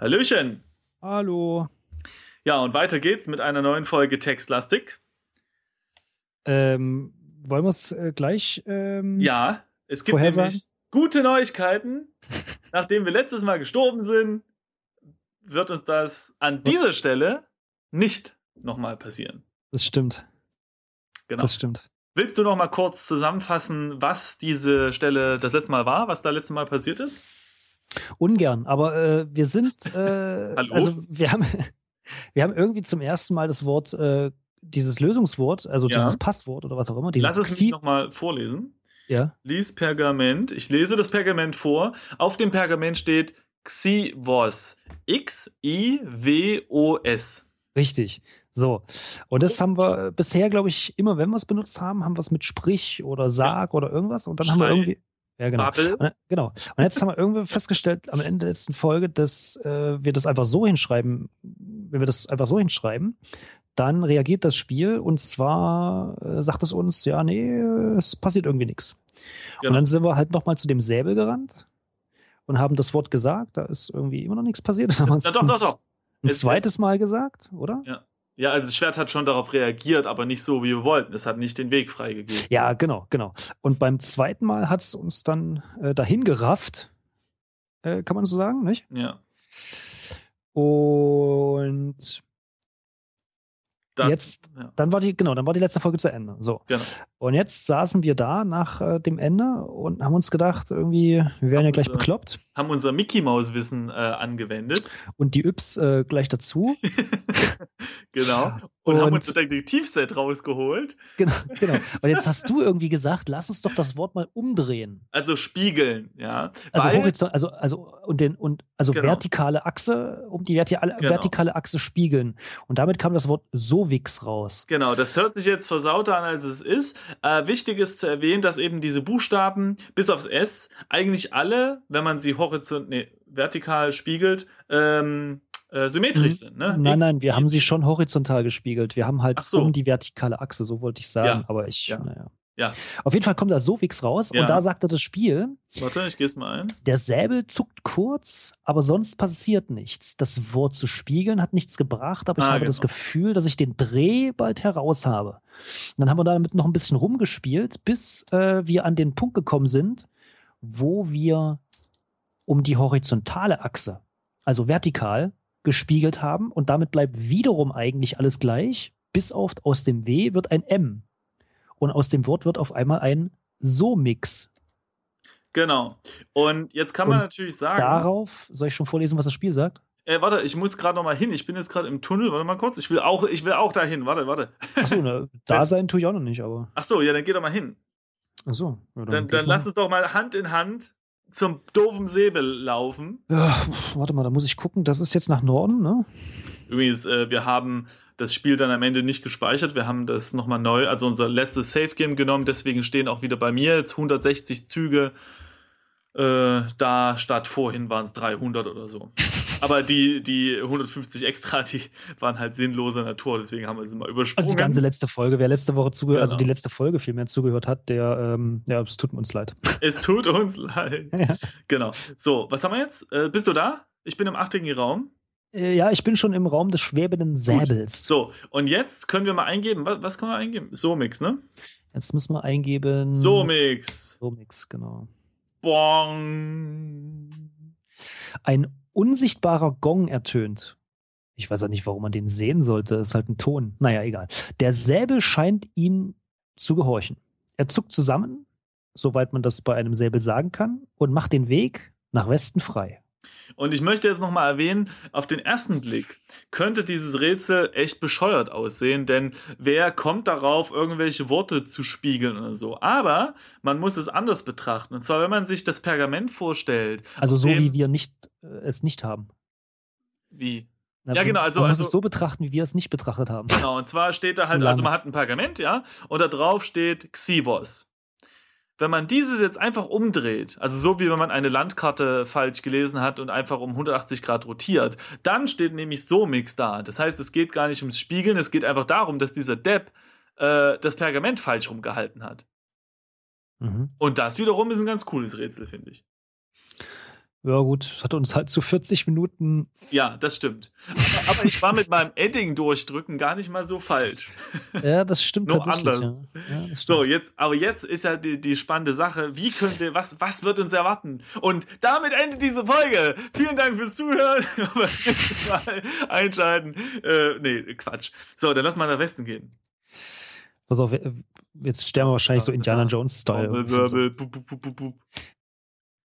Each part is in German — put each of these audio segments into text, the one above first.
Hallöchen. Hallo. Ja, und weiter geht's mit einer neuen Folge Textlastik. Ähm, wollen wir es äh, gleich? Ähm, ja, es gibt nämlich gute Neuigkeiten. Nachdem wir letztes Mal gestorben sind, wird uns das an dieser Stelle nicht nochmal passieren. Das stimmt. Genau. Das stimmt. Willst du noch mal kurz zusammenfassen, was diese Stelle das letzte Mal war, was da letzte Mal passiert ist? Ungern, aber äh, wir sind, äh, Hallo? also wir haben, wir haben irgendwie zum ersten Mal das Wort, äh, dieses Lösungswort, also Ja. dieses Passwort oder was auch immer, dieses Lass es mich nochmal vorlesen. ja, Lies Pergament. Ich lese das Pergament vor. Auf dem Pergament steht Xivos. X-I-W-O-S. richtig. So. Und das haben wir äh, bisher, glaube ich, immer, wenn wir es benutzt haben, haben wir es mit Sprich oder Sag oder irgendwas und dann haben wir Schrei. irgendwie. Ja, genau. Und, genau. Und jetzt haben wir irgendwie festgestellt am Ende der letzten Folge, dass äh, wir das einfach so hinschreiben, wenn wir das einfach so hinschreiben, dann reagiert das Spiel und zwar äh, sagt es uns, ja, nee, es passiert irgendwie nichts. Genau. Und dann sind wir halt nochmal zu dem Säbel gerannt und haben das Wort gesagt, da ist irgendwie immer noch nichts passiert. Dann haben wir es Ja, doch, doch, doch. ein Es- zweites Mal gesagt, oder? Ja, also das Schwert hat schon darauf reagiert, aber nicht so, wie wir wollten. Es hat nicht den Weg freigegeben. Ja, genau, genau. Und beim zweiten Mal hat es uns dann äh, dahin gerafft, äh, kann man so sagen, nicht? Ja. Und Das, Jetzt- ja, dann war die, genau, dann war die letzte Folge zu Ende. So. genau. Und jetzt saßen wir da nach äh, dem Ende und haben uns gedacht, irgendwie, wir werden Haben ja gleich uns, äh, bekloppt. Haben unser Mickey-Maus-Wissen äh, angewendet. Und die Yps äh, gleich dazu. genau. Und, haben Und- unser Detektivset rausgeholt. genau, genau. Und jetzt hast du irgendwie gesagt, lass uns doch das Wort mal umdrehen. Also spiegeln, ja. Also horizont, also, also und den und also Genau. vertikale Achse, um die vertikale, Genau. vertikale Achse spiegeln. Und damit kam das Wort Sowix raus. Genau, das hört sich jetzt versauter an, als es ist. Äh, wichtig ist zu erwähnen, dass eben diese Buchstaben bis aufs S eigentlich alle, wenn man sie horizont, nee, vertikal spiegelt, ähm, äh, symmetrisch Mhm. sind. Ne? Nein, X, nein, wir Y. haben sie schon horizontal gespiegelt. Wir haben halt so. um die vertikale Achse, so wollte ich sagen. Ja. Aber ich, Ja. naja. Ja. Auf jeden Fall kommt da Sofix raus Ja. und da sagte das Spiel, Warte, ich gehe es mal ein. der Säbel zuckt kurz, aber sonst passiert nichts. Das Wort zu spiegeln hat nichts gebracht, aber ich Ah, habe das genau. Gefühl, dass ich den Dreh bald heraus habe. Und dann haben wir damit noch ein bisschen rumgespielt, bis äh, wir an den Punkt gekommen sind, wo wir um die horizontale Achse, also vertikal, gespiegelt haben und damit bleibt wiederum eigentlich alles gleich, bis auf aus dem W wird ein M. Und aus dem Wort wird auf einmal ein So-Mix. Genau. Und jetzt kann man Und natürlich sagen. Darauf, soll ich schon vorlesen, was das Spiel sagt? Äh, warte, ich muss gerade noch mal hin. Ich bin jetzt gerade im Tunnel. Warte mal kurz. Ich will auch, ich will auch dahin. Warte, warte. Achso, ne, da sein tue ich auch noch nicht, aber. Ach so, ja, dann geh doch mal hin. Achso. Ja, Dann, dann mal. lass uns doch mal Hand in Hand zum doofen Säbel laufen. Ja, warte mal, da muss ich gucken. Das ist jetzt nach Norden, ne? Übrigens, äh, wir haben das Spiel dann am Ende nicht gespeichert. Wir haben das nochmal neu, also unser letztes Safe Game genommen. Deswegen stehen auch wieder bei mir jetzt 160 Züge äh, da, statt vorhin waren es 300 oder so. Aber die, die 150 extra, die waren halt sinnloser Natur. Deswegen haben wir sie mal übersprungen. Also die ganze letzte Folge. Wer letzte Woche zugehört, also Genau. die letzte Folge vielmehr zugehört hat, der, ähm, ja, es tut uns leid. es tut uns leid. Ja. Genau. So, was haben wir jetzt? Äh, bist du da? Ich bin im achtigen Raum. Äh, ja, ich bin schon im Raum des schwebenden Säbels. So, und jetzt können wir mal eingeben. Was, was können wir eingeben? Somix, ne? Jetzt müssen wir eingeben. Somix. Somix, genau. Bong. Ein unsichtbarer Gong ertönt. Ich weiß ja nicht, warum man den sehen sollte. Ist halt ein Ton. Naja, egal. Der Säbel scheint ihm zu gehorchen. Er zuckt zusammen, soweit man das bei einem Säbel sagen kann, und macht den Weg nach Westen frei. Und ich möchte jetzt nochmal erwähnen, auf den ersten Blick könnte dieses Rätsel echt bescheuert aussehen, denn wer kommt darauf, irgendwelche Worte zu spiegeln oder so? Aber man muss es anders betrachten. Und zwar, wenn man sich das Pergament vorstellt. Also so, wie wir nicht, äh, es nicht haben. Wie? Na, Ja, genau, also- man muss also- es so betrachten, wie wir es nicht betrachtet haben. Genau, und zwar steht da halt, also man hat ein Pergament, ja, und da drauf steht Xibos. Wenn man dieses jetzt einfach umdreht, also so wie wenn man eine Landkarte falsch gelesen hat und einfach um 180 Grad rotiert, dann steht nämlich Somix da. Das heißt, es geht gar nicht ums Spiegeln, es geht einfach darum, dass dieser Depp äh, das Pergament falsch rumgehalten hat. Mhm. Und das wiederum ist ein ganz cooles Rätsel, finde ich. Ja, gut, hat uns halt zu 40 Minuten. Ja, das stimmt. Aber, aber ich war mit meinem Edding durchdrücken gar nicht mal so falsch. Ja, das stimmt Nur tatsächlich. anders. Ja. Ja, So, jetzt, aber jetzt ist ja die, die spannende Sache. Wie könnte, was, was wird uns erwarten? Und damit endet diese Folge. Vielen Dank fürs Zuhören. Aber nächstes Mal einschalten. Äh, nee, Quatsch. So, dann lass mal nach Westen gehen. Pass auf, äh, jetzt sterben wir wahrscheinlich so Indiana Jones-Style.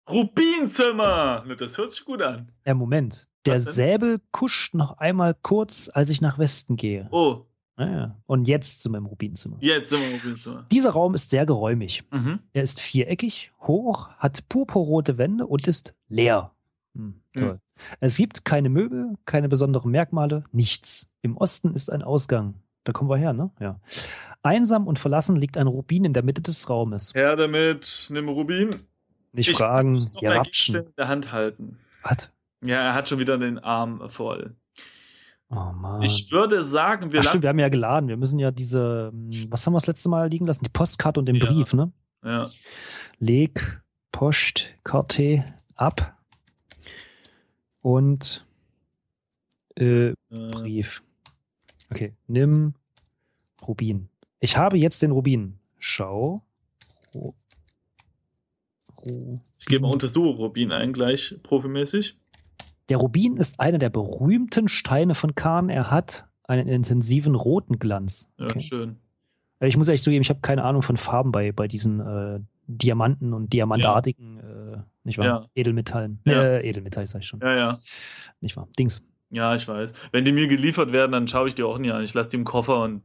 Rubinzimmer! Das hört sich gut an. Ja, Moment. Der? Säbel kuscht noch einmal kurz, als ich nach Westen gehe. Oh, Naja. Und jetzt zu meinem Rubinzimmer. jetzt sind wir im Rubinzimmer. Dieser Raum ist sehr geräumig. Mhm. Er ist viereckig, hoch, hat purpurrote Wände und ist leer. Hm, toll. Es gibt keine Möbel, keine besonderen Merkmale, nichts. Im Osten ist ein Ausgang. Da kommen wir her, ne? Ja. Einsam und verlassen liegt ein Rubin in der Mitte des Raumes. Her damit, nimm Rubin. Nicht Ich fragen, muss noch Rapschen. In der Hand halten. Was? Ja, er hat schon wieder den Arm voll. Oh Mann. Ich würde sagen, wir Ach lassen. stimmt, wir haben ja geladen. Wir müssen ja diese, hm, was haben wir das letzte Mal liegen lassen? Die Postkarte und den Ja. Brief, ne? Ja. Leg Postkarte ab und äh, Äh, Brief. Okay, nimm Rubin. Ich habe jetzt den Rubin. Schau. Ru ich gebe mal Untersuche Rubin ein, gleich profimäßig. der Rubin ist einer der berühmten Steine von Kahn. Er hat einen intensiven roten Glanz. Ja, Okay. schön. Ich muss ehrlich zugeben, ich habe keine Ahnung von Farben bei, bei diesen äh, Diamanten und diamantartigen, äh, nicht wahr? Ja. Edelmetallen. Ja. Äh, Edelmetall, sag ich schon. Ja, ja. Nicht wahr? Dings. Ja, ich weiß. Wenn die mir geliefert werden, dann schaue ich die auch nie an. Ich lasse die im Koffer und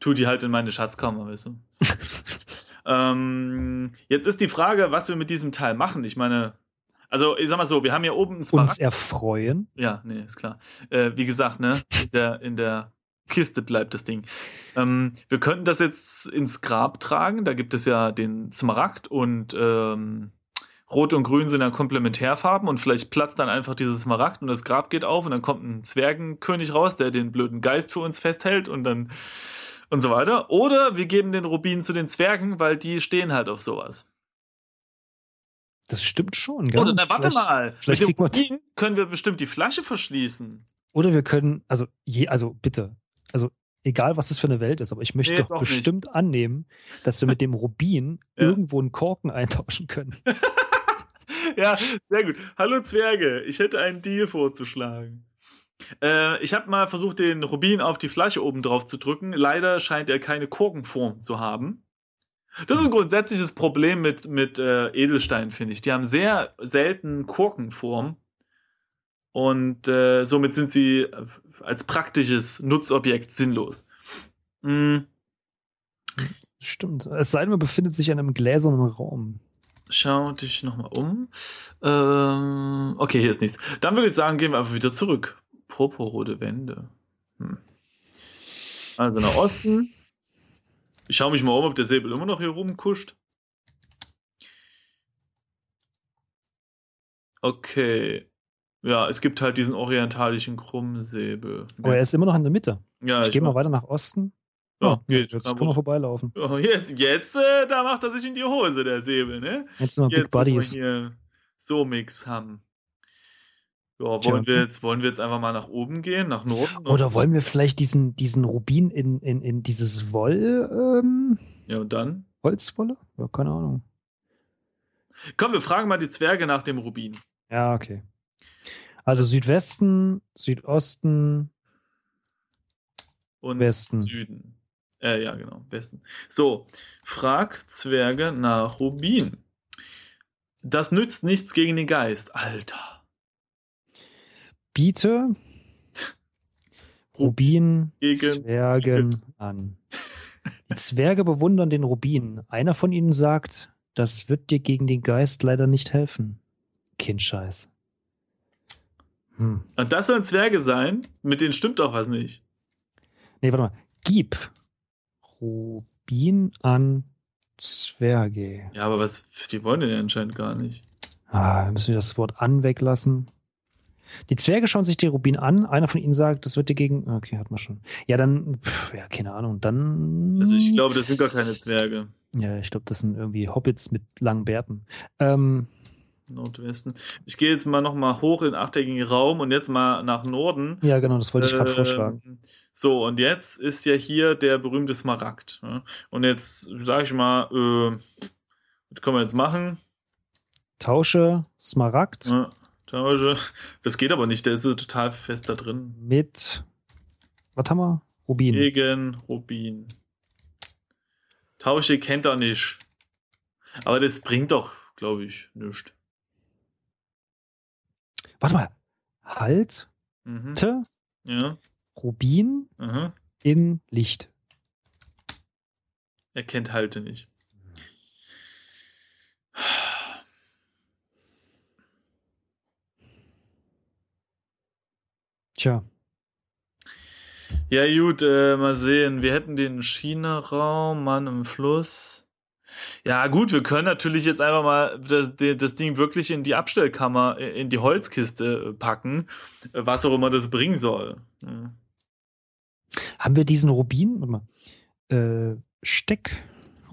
tu die halt in meine Schatzkammer, weißt du. ähm, jetzt ist die Frage, was wir mit diesem Teil machen. Ich meine, also ich sag mal so, wir haben hier oben einen Uns Smaragd. erfreuen. Ja, nee, ist klar. Äh, wie gesagt, ne, in der, in der Kiste bleibt das Ding. Ähm, wir könnten das jetzt ins Grab tragen. Da gibt es ja den Smaragd und ähm, Rot und Grün sind ja Komplementärfarben und vielleicht platzt dann einfach dieses Smaragd und das Grab geht auf und dann kommt ein Zwergenkönig raus, der den blöden Geist für uns festhält und dann und so weiter. Oder wir geben den Rubin zu den Zwergen, weil die stehen halt auf sowas. Das stimmt schon, gell? Oder na, warte Vielleicht- mal, vielleicht mit dem Rubin können wir bestimmt die Flasche verschließen. Oder wir können, also, je, also bitte, also egal was das für eine Welt ist, aber ich möchte Nee, doch doch nicht. bestimmt annehmen, dass wir mit dem Rubin Ja. irgendwo einen Korken eintauschen können. ja, sehr gut. Hallo Zwerge, ich hätte einen Deal vorzuschlagen. Äh, ich habe mal versucht, den Rubin auf die Flasche oben drauf zu drücken. Leider scheint er keine Korkenform zu haben. Das ist ein grundsätzliches Problem mit, mit äh, Edelsteinen, finde ich. Die haben sehr selten Korkenform. Und äh, somit sind sie äh, als praktisches Nutzobjekt sinnlos. Mm, Stimmt. Es sei denn, man befindet sich in einem gläsernen Raum. Schau dich nochmal um. Ähm, okay, hier ist nichts. Dann würde ich sagen, gehen wir einfach wieder zurück. Purpurrote Wände. Hm. Also nach Osten. Ich schaue mich mal um, ob der Säbel immer noch hier rumkuscht. Okay. Ja, es gibt halt diesen orientalischen Krummsäbel. Aber er ist immer noch in der Mitte. ja, ich gehe mal weiter nach Osten. Ja, geht. Jetzt wir Problem. vorbeilaufen. Oh, jetzt, jetzt, äh, da macht er sich in die Hose, der Säbel, ne? Jetzt sind wir Big jetzt, wir Buddies. hier so Mix haben. Ja, wollen wir, jetzt, wollen wir jetzt einfach mal nach oben gehen, nach Norden? Oder wollen wir vielleicht diesen, diesen Rubin in, in, in dieses Woll, ähm, Ja, und dann? Holzwolle? Ja, keine Ahnung. Komm, wir fragen mal die Zwerge nach dem Rubin. Ja, okay. Also Südwesten, Südosten, Und Westen. Süden. Äh, ja, genau, Westen. So, frag Zwerge nach Rubin. Das nützt nichts gegen den Geist. Alter. Biete Rubin Gegen- Zwergen an. Die Zwerge bewundern den Rubin. Einer von ihnen sagt, das wird dir gegen den Geist leider nicht helfen. Kindscheiß. Hm. Und das sollen Zwerge sein? Mit denen stimmt doch was nicht. Nee, warte mal. Gib Rubin an Zwerge. Ja, aber was, die wollen den ja anscheinend gar nicht. Ah, müssen wir das Wort an weglassen. Die Zwerge schauen sich den Rubin an. Einer von ihnen sagt, das wird dir gegen. Okay, hat man schon. Ja, dann, pff, ja, keine Ahnung. Dann. Also ich glaube, das sind gar keine Zwerge. Ja, ich glaube, das sind irgendwie Hobbits mit langen Bärten. Ähm, Nordwesten. Ich gehe jetzt mal nochmal hoch in den achteckigen Raum und jetzt mal nach Norden. Ja, genau, das wollte ich gerade Ähm, vorschlagen. So, und jetzt ist ja hier der berühmte Smaragd. ne? Und jetzt sage ich mal, äh, was können wir jetzt machen? Tausche Smaragd Ja, tausche. Das geht aber nicht, der ist total fest da drin. mit, was haben wir? Rubin. Gegen Rubin. Tausche kennt er nicht. Aber das bringt doch, glaube ich, nichts. Warte mal. Halt, Mhm. Te, Ja. Rubin Aha. in Licht. Er kennt Halte nicht. Tja, Ja, gut, äh, mal sehen. Wir hätten den China-Raum, Mann im Fluss. Ja, gut, wir können natürlich jetzt einfach mal das, das Ding wirklich in die Abstellkammer, in die Holzkiste äh, packen, äh, was auch immer das bringen soll. Ja. haben wir diesen Rubin? Warte mal. Äh, Steck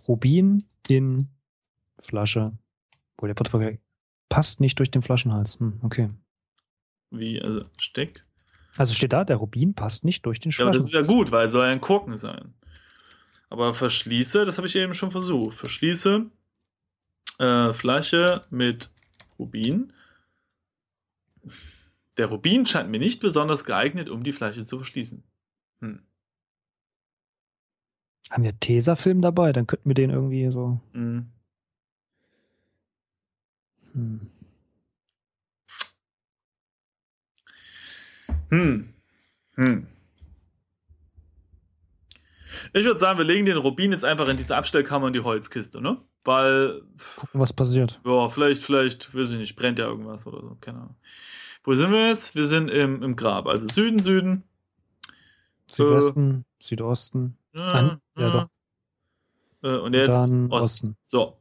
Rubin in Flasche. Wo der Portfolio passt nicht durch den Flaschenhals. Hm, okay. Wie, also Steck? Also steht da, der Rubin passt nicht durch den Ja, aber das ist ja gut, weil es soll ja ein Korken sein. Aber verschließe, das habe ich eben schon versucht. Verschließe äh, Flasche mit Rubin. Der Rubin scheint mir nicht besonders geeignet, um die Flasche zu verschließen. Hm. Haben wir Tesafilm dabei? Dann könnten wir den irgendwie so. Hm. Hm. Hm. Hm. Ich würde sagen, wir legen den Rubin jetzt einfach in diese Abstellkammer in die Holzkiste, ne? Weil Gucken, was passiert. Ja, vielleicht, vielleicht, weiß ich nicht, brennt ja irgendwas oder so, keine Ahnung. Wo sind wir jetzt? Wir sind im, im Grab, also Süden, Süden. Südwesten, Südosten. Ja, ja, doch. Äh, und jetzt Dann Osten. Osten. So.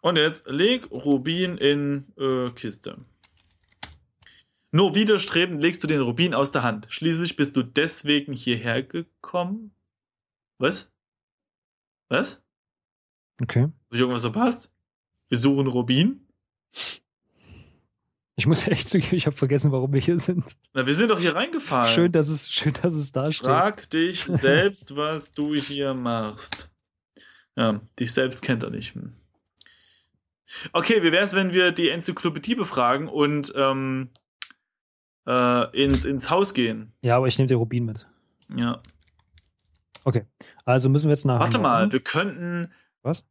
Und jetzt leg Rubin in äh, Kiste. Nur widerstrebend legst du den Rubin aus der Hand. Schließlich bist du deswegen hierher gekommen. Was? Was? Okay. Habe ich irgendwas verpasst? Wir suchen Rubin? Ich muss echt zugeben, ich habe vergessen, warum wir hier sind. Na, wir sind doch hier reingefallen. Schön, dass es, schön, dass es da steht. Frag dich selbst, was du hier machst. Ja, dich selbst kennt er nicht. Okay, wie wäre es, wenn wir die Enzyklopädie befragen und ähm, äh, ins, ins Haus gehen? Ja, aber ich nehme den Rubin mit. Ja. Also müssen wir jetzt nach. Warte mal, wir könnten. Was?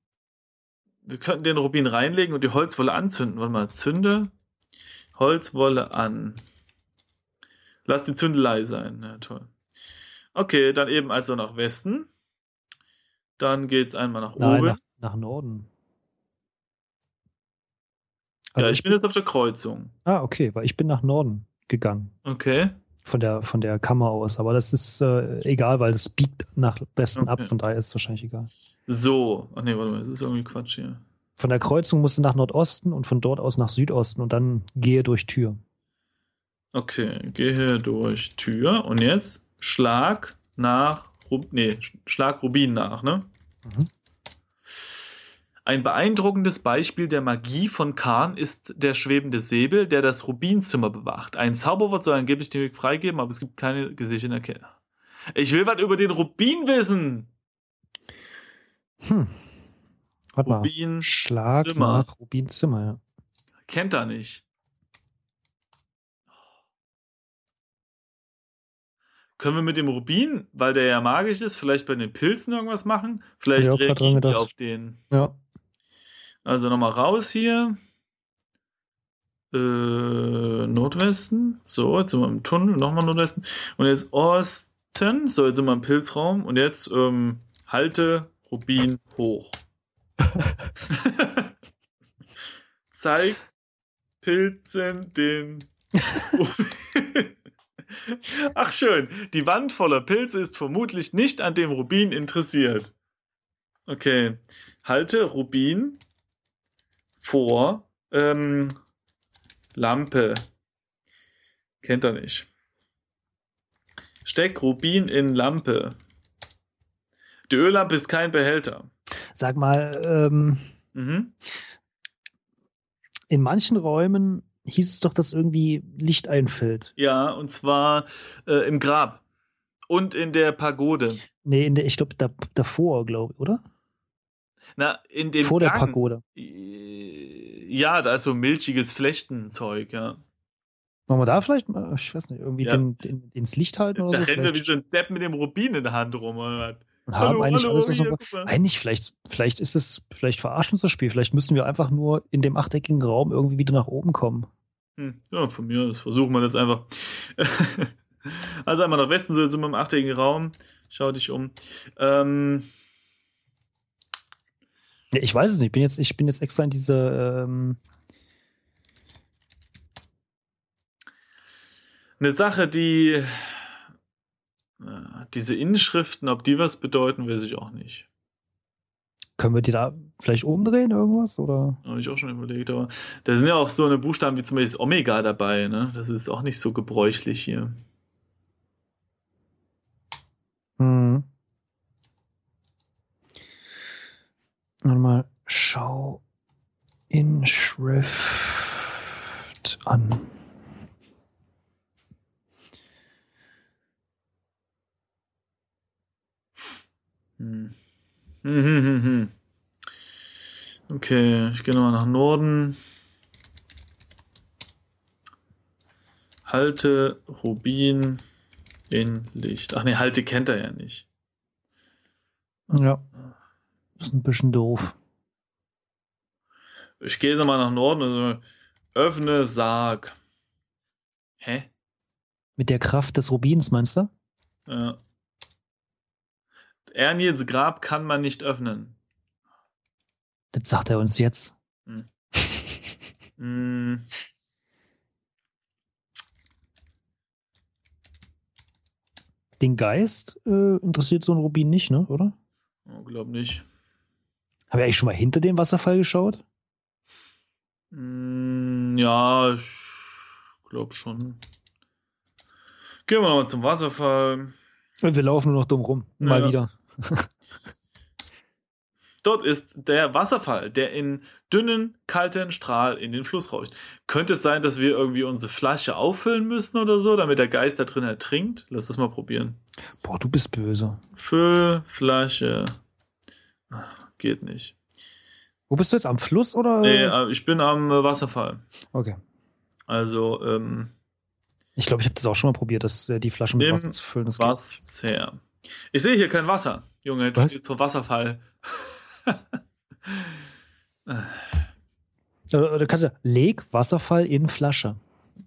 Wir könnten den Rubin reinlegen und die Holzwolle anzünden. Warte mal, zünde Holzwolle an. Lass die Zündelei sein. Ja, toll. Okay, dann eben also nach Westen. Dann geht's einmal nach Nein, oben. nach, nach Norden. ja, Also ich bin jetzt auf der Kreuzung. Ah, okay, weil ich bin nach Norden gegangen. Okay. Von der, von der Kammer aus. Aber das ist äh, egal, weil das biegt nach Westen ab, Okay. von daher ist es wahrscheinlich egal. So. Ach nee, warte mal, das ist irgendwie Quatsch hier. Von der Kreuzung musst du nach Nordosten und von dort aus nach Südosten und dann gehe durch Tür. Okay, gehe durch Tür und jetzt Schlag nach. Rub nee, Sch- Schlag Rubin nach, ne? Mhm. Ein beeindruckendes Beispiel der Magie von Khan ist der schwebende Säbel, der das Rubinzimmer bewacht. Ein Zauberwort soll angeblich den Weg freigeben, aber es gibt keine gesicherten Erkenntnisse. Ich will was über den Rubin wissen. Hm. Warte mal. Rubin Schlag Zimmer. nach Rubinzimmer, ja. kennt er nicht. Können wir mit dem Rubin, weil der ja magisch ist, vielleicht bei den Pilzen irgendwas machen? Vielleicht dran reagieren die auf den. Ja. Also nochmal raus hier. Äh, Nordwesten. So, jetzt sind wir im Tunnel. Nochmal Nordwesten. Und jetzt Osten. So, jetzt sind wir im Pilzraum. Und jetzt ähm, halte Rubin hoch. Zeig Pilzen den. Ach schön, die Wand voller Pilze ist vermutlich nicht an dem Rubin interessiert. Okay, halte Rubin vor ähm, Lampe. Kennt er nicht. Steck Rubin in Lampe. Die Öllampe ist kein Behälter. Sag mal, ähm, Mhm. In manchen Räumen hieß es doch, dass irgendwie Licht einfällt. Ja, und zwar äh, im Grab und in der Pagode. Nee, in der, ich glaube, da, davor, glaube ich, oder? Na, in dem Vor der Gang. Pagode. Ja, da ist so milchiges Flechtenzeug, ja. Wollen wir da vielleicht mal, ich weiß nicht, irgendwie Ja. den, den, ins Licht halten oder Da so? rennen wir wie so ein Depp mit dem Rubin in der Hand rum. Oder was? haben eigentlich alles, was hier, wir- guck mal. Eigentlich, vielleicht, vielleicht ist es, vielleicht verarscht uns das Spiel. Vielleicht müssen wir einfach nur in dem achteckigen Raum irgendwie wieder nach oben kommen. Hm, ja, von mir aus versuchen wir das einfach. also einmal nach Westen, so jetzt sind wir im achteckigen Raum. Schau dich um. Ähm, Ja, ich weiß es nicht. Ich bin jetzt, ich bin jetzt extra in diese, ähm, eine Sache, die äh, diese Inschriften, ob die was bedeuten, weiß ich auch nicht. können wir die da vielleicht umdrehen, irgendwas? Oder? Habe ich auch schon überlegt, aber da sind ja auch so eine Buchstaben wie zum Beispiel das Omega dabei, ne? Das ist auch nicht so gebräuchlich hier. Warte mal, schau Inschrift an. Hm. Okay, ich gehe nochmal nach Norden. Halte Rubin in Licht. Ach nee, Halte kennt er ja nicht. Ja. Ist ein bisschen doof. Ich gehe nochmal nach Norden. Also, öffne Sarg. Hä? Mit der Kraft des Rubins, meinst du? Ja. Erniels Grab kann man nicht öffnen. Das sagt er uns jetzt. Hm. Den Geist äh, interessiert so ein Rubin nicht, ne? Oder? Oh, glaub nicht. Haben wir eigentlich schon mal hinter dem Wasserfall geschaut? Hm, ja, ich glaube schon. Gehen wir nochmal zum Wasserfall. Wir laufen nur noch dumm rum. Mal Ja. wieder. Dort ist der Wasserfall, der in dünnen, kalten Strahl in den Fluss rauscht. Könnte es sein, dass wir irgendwie unsere Flasche auffüllen müssen oder so, damit der Geist da drin ertrinkt? Lass das mal probieren. Boah, du bist böse. Füll Flasche. Geht nicht. Wo bist du jetzt? Am Fluss oder? Nee, äh, ich bin am äh, Wasserfall. okay. Also, ähm, Ich glaube, ich habe das auch schon mal probiert, das, äh, die Flaschen mit Wasser zu füllen. Das geht. Wasser. Ich sehe hier kein Wasser. Junge, du Was? stehst vor Wasserfall. Oder kannst du leg Wasserfall in Flasche.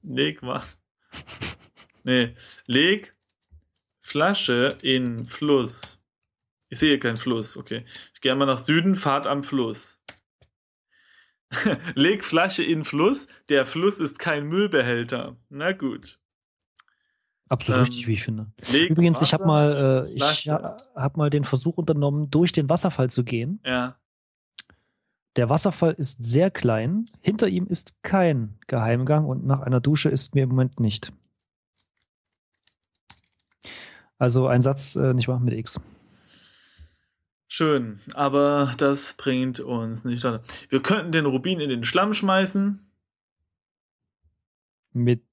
Leg was. Nee, leg Flasche in Fluss. Ich sehe keinen Fluss, okay. Ich gehe einmal nach Süden, Fahrt am Fluss. leg Flasche in Fluss. Der Fluss ist kein Müllbehälter. Na gut. Absolut Ähm, richtig, wie ich finde. Leg Übrigens, ich habe Wasser- mal, äh, ich ha- hab mal den Versuch unternommen, durch den Wasserfall zu gehen. Ja. Der Wasserfall ist sehr klein. Hinter ihm ist kein Geheimgang und nach einer Dusche ist mir im Moment nicht. Also ein Satz, äh, nicht wahr, mit X. Schön, aber das bringt uns nicht weiter. Wir könnten den Rubin in den Schlamm schmeißen. Mit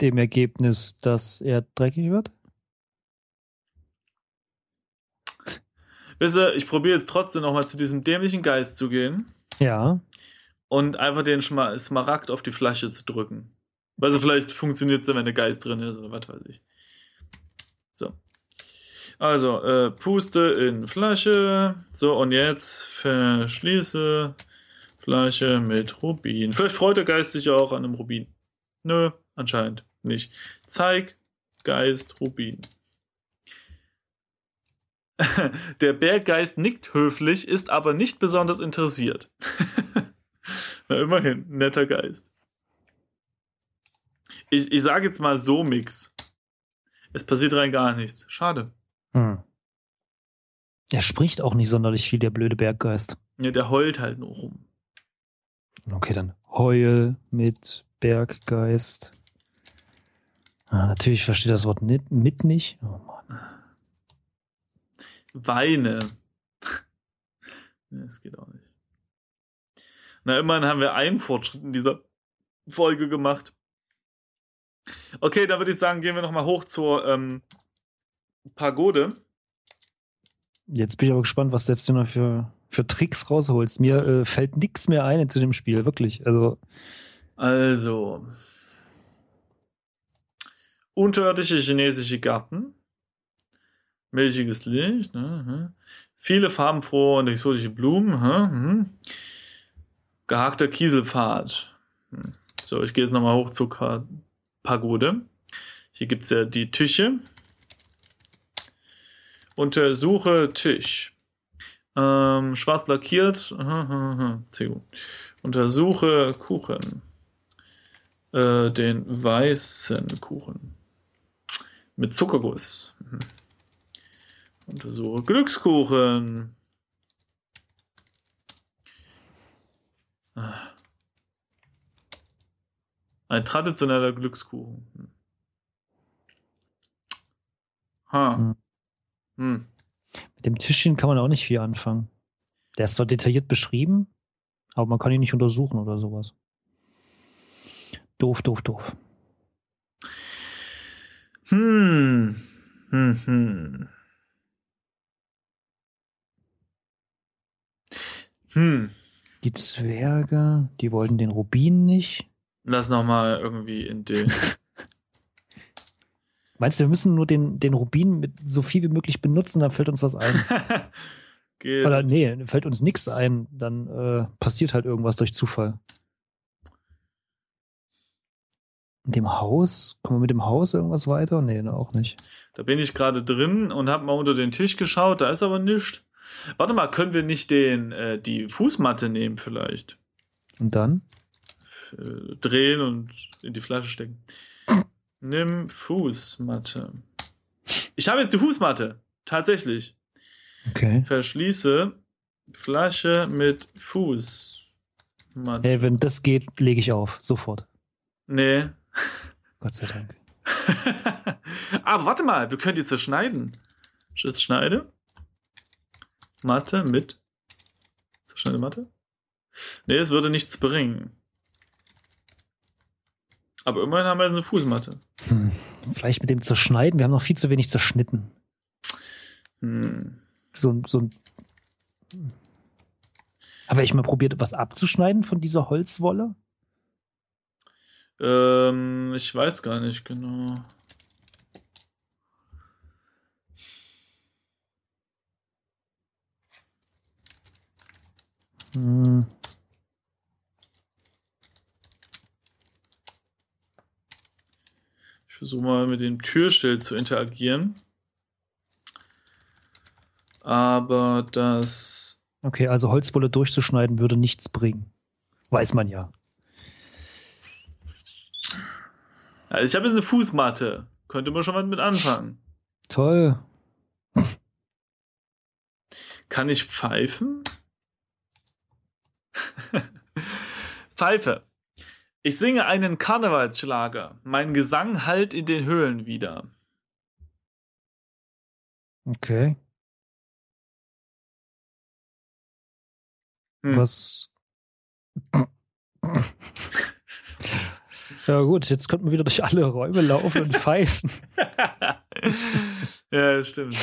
dem Ergebnis, dass er dreckig wird. Wisst ihr, ich probiere jetzt trotzdem nochmal zu diesem dämlichen Geist zu gehen Ja. und einfach den Schma Smaragd auf die Flasche zu drücken. Also vielleicht funktioniert es ja, wenn der Geist drin ist oder was weiß ich. So. Also, äh, puste in Flasche. So, und jetzt verschließe Flasche mit Rubin. Vielleicht freut der Geist sich auch an einem Rubin. Nö, anscheinend nicht. Zeig Geist Rubin. Der Berggeist nickt höflich, ist aber nicht besonders interessiert. Na, immerhin, netter Geist. Ich, ich sage jetzt mal so Mix. Es passiert rein gar nichts. Schade. Hm. Er spricht auch nicht sonderlich viel, der blöde Berggeist. Ja, der heult halt nur rum. Okay, dann Heul mit Berggeist. Ah, natürlich versteht das Wort mit, mit nicht. Oh Mann. Weine. nee, das geht auch nicht. Na, immerhin haben wir einen Fortschritt in dieser Folge gemacht. Okay, dann würde ich sagen, gehen wir nochmal hoch zur ähm, Pagode. Jetzt bin ich aber gespannt, was du jetzt noch für, für Tricks rausholst. Mir äh, fällt nichts mehr ein zu dem Spiel, wirklich. Also. Also. Unterirdische chinesische Garten. Milchiges Licht. Ne, Viele farbenfrohe und exotische Blumen. Hm, Gehakter Kieselpfad. Hm. So, ich gehe jetzt nochmal hoch zur Pagode. Hier gibt es ja die Tische. Untersuche Tisch. Ähm, schwarz lackiert. Sehr gut. Untersuche Kuchen. Äh, den weißen Kuchen. Mit Zuckerguss. Mhm. Untersuche Glückskuchen. Ah. Ein traditioneller Glückskuchen. Hm. Ha. Hm. Mit dem Tischchen kann man auch nicht viel anfangen. Der ist zwar detailliert beschrieben, aber man kann ihn nicht untersuchen oder sowas. Doof, doof, doof. Hm. Hm, hm. Hm. Die Zwerge, die wollten den Rubin nicht. Lass nochmal irgendwie in den. Meinst du, wir müssen nur den, den Rubin mit so viel wie möglich benutzen, dann fällt uns was ein? Geht. Oder nee, fällt uns nichts ein, dann äh, passiert halt irgendwas durch Zufall. In dem Haus? Kommen wir mit dem Haus irgendwas weiter? Nee, ne, auch nicht. Da bin ich gerade drin und habe mal unter den Tisch geschaut, da ist aber nichts. Warte mal, können wir nicht den, äh, die Fußmatte nehmen vielleicht? Und dann? Äh, drehen und in die Flasche stecken. Nimm Fußmatte. Ich habe jetzt die Fußmatte. Tatsächlich. Okay. Verschließe Flasche mit Fußmatte. Hey, wenn das geht, lege ich auf. Sofort. Nee. Gott sei Dank. Aber warte mal, wir können die zerschneiden. Jetzt schneide. Matte mit. Zerschneide Matte? Nee, es würde nichts bringen. Aber immerhin haben wir jetzt eine Fußmatte. Hm. Vielleicht mit dem Zerschneiden. Wir haben noch viel zu wenig zerschnitten. Hm. So, so ein. Habe ich mal probiert, was abzuschneiden von dieser Holzwolle? Ähm, ich weiß gar nicht genau. Hm. Versuche mal mit dem Türschild zu interagieren. Aber das. Okay, also Holzwolle durchzuschneiden würde nichts bringen. Weiß man ja. Also ich habe jetzt eine Fußmatte. Könnte man schon mal mit anfangen. Toll. Kann ich pfeifen? Pfeife. Ich singe einen Karnevalsschlager. Mein Gesang hallt in den Höhlen wieder. Okay. Hm. Was. ja, gut, jetzt könnten wir wieder durch alle Räume laufen und pfeifen. ja, stimmt.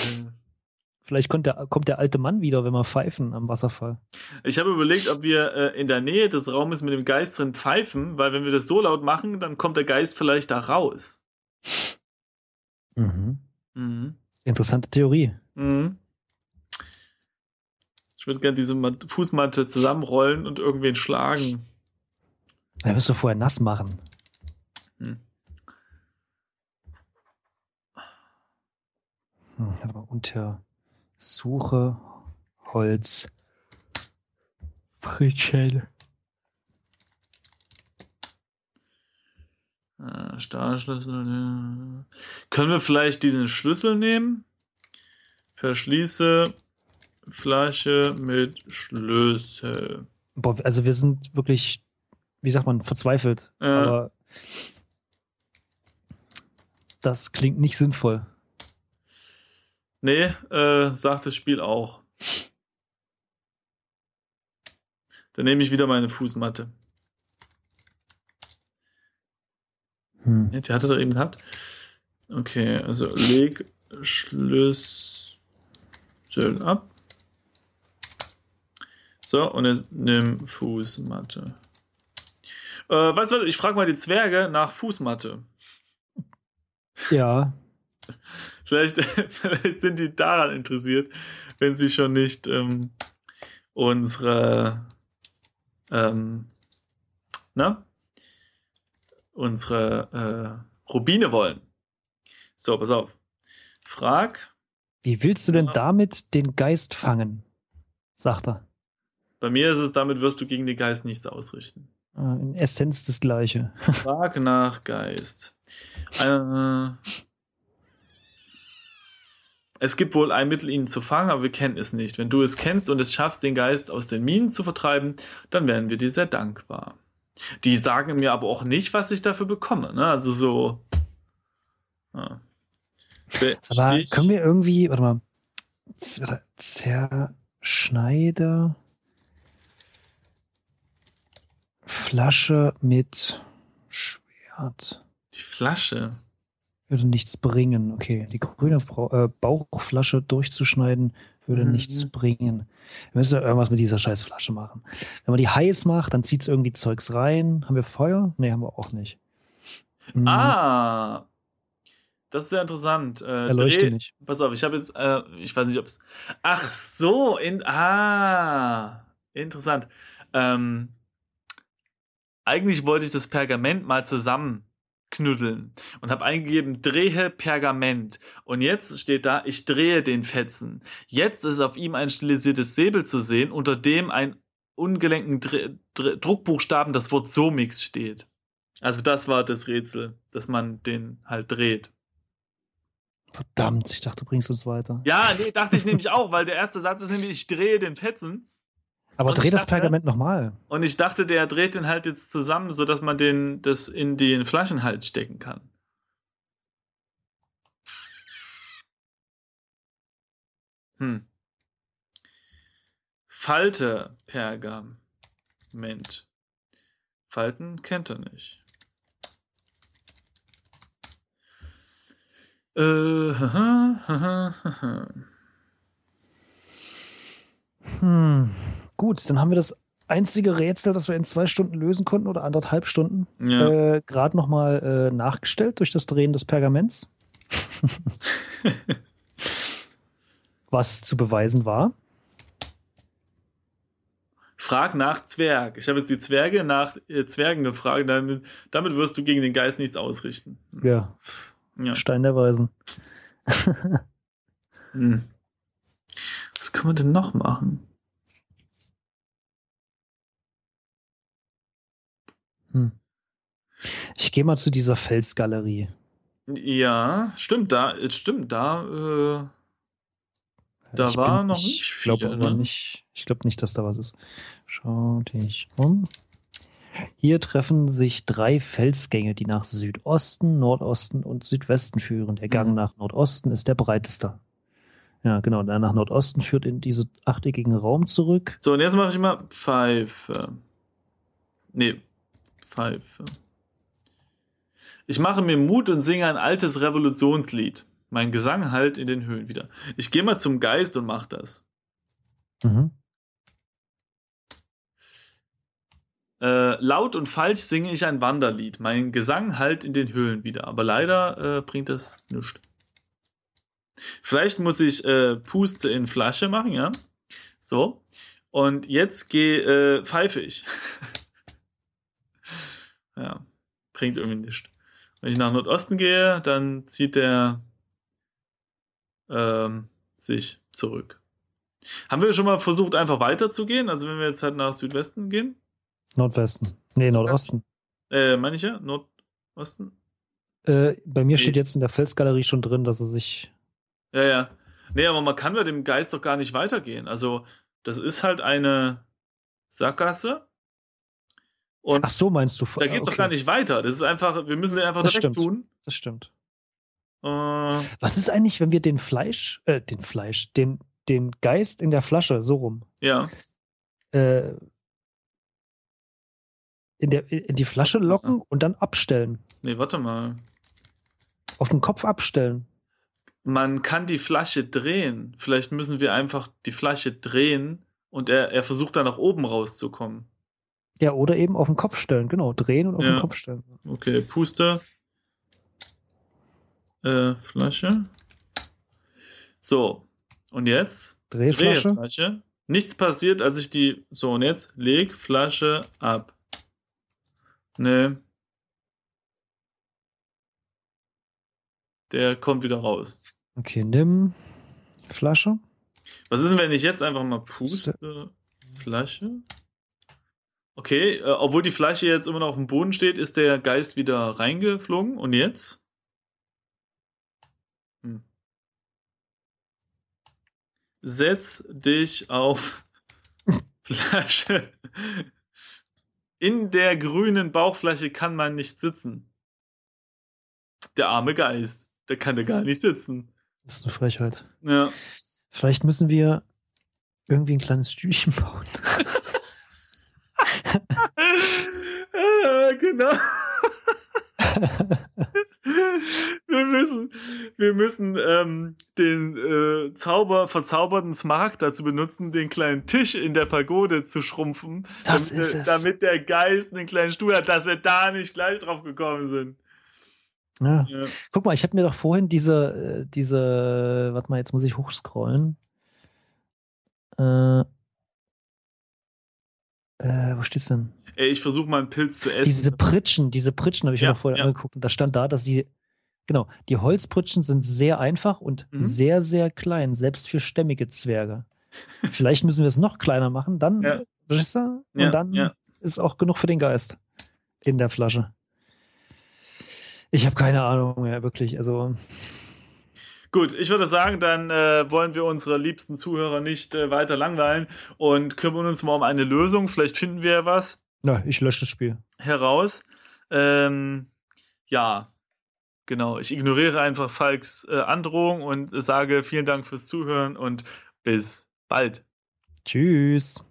Vielleicht kommt der, kommt der alte Mann wieder, wenn wir pfeifen am Wasserfall. Ich habe überlegt, ob wir äh, in der Nähe des Raumes mit dem Geist drin pfeifen, weil wenn wir das so laut machen, dann kommt der Geist vielleicht da raus. Mhm. Mhm. Interessante Theorie. Mhm. Ich würde gerne diese Fußmatte zusammenrollen und irgendwen schlagen. Da wirst du vorher nass machen. Hm. Hm, aber unter Suche Holz Pritschel. Äh, Stahlschlüssel. Ja. Können wir vielleicht diesen Schlüssel nehmen? Verschließe Flasche mit Schlüssel. Boah, also wir sind wirklich, wie sagt man, verzweifelt. Ja. Aber das klingt nicht sinnvoll. Nee, äh, sagt das Spiel auch. Dann nehme ich wieder meine Fußmatte. Hm. Ja, die hatte er eben gehabt. Okay, also leg Schlüssel ab. So, und jetzt nimm Fußmatte. Äh, weißt du was, ich frage mal die Zwerge nach Fußmatte. Ja. Vielleicht, vielleicht sind die daran interessiert, wenn sie schon nicht ähm, unsere ähm, na? unsere äh, Rubine wollen. So, pass auf. Frag. Wie willst du denn damit den Geist fangen? sagt er. Bei mir ist es, damit wirst du gegen den Geist nichts ausrichten. Äh, In Essenz das Gleiche. Frag nach Geist. Äh, es gibt wohl ein Mittel, ihn zu fangen, aber wir kennen es nicht. Wenn du es kennst und es schaffst, den Geist aus den Minen zu vertreiben, dann wären wir dir sehr dankbar. Die sagen mir aber auch nicht, was ich dafür bekomme. Ne? Also so. Ja. Aber können wir irgendwie, warte mal, Zerschneider Flasche mit Schwert. die Flasche. Würde nichts bringen. Okay, die grüne Brau äh, Bauchflasche durchzuschneiden würde Mhm. nichts bringen. Wir müssen ja irgendwas mit dieser scheiß Flasche machen. Wenn man die heiß macht, dann zieht es irgendwie Zeugs rein. Haben wir Feuer? Nee, haben wir auch nicht. Hm, Ah! Das ist sehr interessant. Äh, Erleuchte dreh- mich. Pass auf, ich habe jetzt, äh, ich weiß nicht, ob es. Ach so, in, ah, interessant. Ähm, eigentlich wollte ich das Pergament mal zusammenknuddeln und habe eingegeben, drehe Pergament. Und jetzt steht da, ich drehe den Fetzen. Jetzt ist auf ihm ein stilisiertes Säbel zu sehen, unter dem ein ungelenken Dr Dr Druckbuchstaben das Wort Somix steht. Also das war das Rätsel, dass man den halt dreht. Verdammt, ich dachte, du bringst uns weiter. Ja, nee, dachte ich nämlich auch, weil der erste Satz ist nämlich, ich drehe den Fetzen. Aber dreh das dachte- Pergament nochmal. Und ich dachte, der dreht den halt jetzt zusammen, sodass man den, das in den Flaschenhals stecken kann. Hm. Falte Pergament. Falten kennt er nicht. Äh, haha, haha. Hm. Gut, dann haben wir das einzige Rätsel, das wir in zwei Stunden lösen konnten oder anderthalb Stunden, ja. äh, gerade nochmal äh, nachgestellt durch das Drehen des Pergaments. Was zu beweisen war. Frag nach Zwerg. Ich habe jetzt die Zwerge nach äh, Zwergen gefragt. Damit, damit wirst du gegen den Geist nichts ausrichten. Ja, Ja. Stein der Weisen. Hm. Was kann man denn noch machen? Ich gehe mal zu dieser Felsgalerie. Ja, stimmt, da, äh, stimmt, da, äh, Da ich war bin- noch ich nicht glaube viel, aber ne? nicht. Ich glaube nicht, dass da was ist. Schau dich um. Hier treffen sich drei Felsgänge, die nach Südosten, Nordosten und Südwesten führen. Der Gang Mhm. nach Nordosten ist der breiteste. Ja, genau. Der nach Nordosten führt in diesen achteckigen Raum zurück. So, und jetzt mache ich mal Pfeife. Nee, Pfeife. Ich mache mir Mut und singe ein altes Revolutionslied. Mein Gesang halt in den Höhen wieder. Ich gehe mal zum Geist und mach das. Mhm. Äh, laut und falsch singe ich ein Wanderlied. Mein Gesang halt in den Höhlen wieder. Aber leider äh, bringt das nichts. Vielleicht muss ich äh, Puste in Flasche machen, ja. So. Und jetzt gehe äh, pfeife ich. ja, bringt irgendwie nichts. Wenn ich nach Nordosten gehe, dann zieht der ähm, sich zurück. Haben wir schon mal versucht, einfach weiterzugehen? Also wenn wir jetzt halt nach Südwesten gehen? Nordwesten. Nee, Nordosten. Äh, meine ich ja? Nordosten? Äh, bei mir Nee. steht jetzt in der Felsgalerie schon drin, dass er sich. Ja, ja. Nee, aber man kann bei dem Geist doch gar nicht weitergehen. Also, das ist halt eine Sackgasse. Und Ach so, meinst du? da geht's doch gar nicht weiter. Das ist einfach, wir müssen den einfach Das direkt stimmt. tun. Das stimmt. Äh, Was ist eigentlich, wenn wir den Fleisch, äh, den Fleisch, den, den Geist in der Flasche, so rum, ja. äh, in, der, in die Flasche locken und dann abstellen. Nee, warte mal. Auf den Kopf abstellen. Man kann die Flasche drehen. Vielleicht müssen wir einfach die Flasche drehen und er, er versucht da nach oben rauszukommen. Ja, oder eben auf den Kopf stellen, genau. Drehen und auf Ja. den Kopf stellen. Okay, Puste. Äh, Flasche. So. Und jetzt? Drehflasche. Drehflasche. Nichts passiert, als ich die. So, und jetzt leg Flasche ab. Nee. Der kommt wieder raus. Okay, nimm Flasche. Was ist denn, wenn ich jetzt einfach mal puste? Flasche? Okay, äh, obwohl die Flasche jetzt immer noch auf dem Boden steht, ist der Geist wieder reingeflogen. Und jetzt? Hm. Setz dich auf Flasche. In der grünen Bauchflasche kann man nicht sitzen. Der arme Geist, der kann da gar nicht sitzen. Das ist eine Frechheit. Ja. Vielleicht müssen wir irgendwie ein kleines Stühlchen bauen. Ah, genau. wir müssen, wir müssen ähm, den äh, Zauber, verzauberten Smaragd dazu benutzen, den kleinen Tisch in der Pagode zu schrumpfen, Das damit, ist es. damit der Geist einen kleinen Stuhl hat, dass wir da nicht gleich drauf gekommen sind. Ja. Ja. Guck mal, ich habe mir doch vorhin diese, äh, diese, warte mal, jetzt muss ich hochscrollen. Äh, äh, wo steht's denn? Ey, ich versuche mal einen Pilz zu essen. Diese Pritschen, diese Pritschen habe ich Ja, mir doch vorher ja. angeguckt und da stand da, dass sie, genau, die Holzpritschen sind sehr einfach und Mhm. sehr, sehr klein, selbst für stämmige Zwerge. Vielleicht müssen wir es noch kleiner machen, dann, Ja. verstehst du? Und Ja, dann ja. ist auch genug für den Geist in der Flasche. Ich habe keine Ahnung mehr, wirklich. Also, Gut, ich würde sagen, dann äh, wollen wir unsere liebsten Zuhörer nicht äh, weiter langweilen und kümmern uns mal um eine Lösung. Vielleicht finden wir ja was. na, ich lösche das Spiel. heraus. Ähm, ja, genau. Ich ignoriere einfach Falks äh, Androhung und sage vielen Dank fürs Zuhören und bis bald. Tschüss.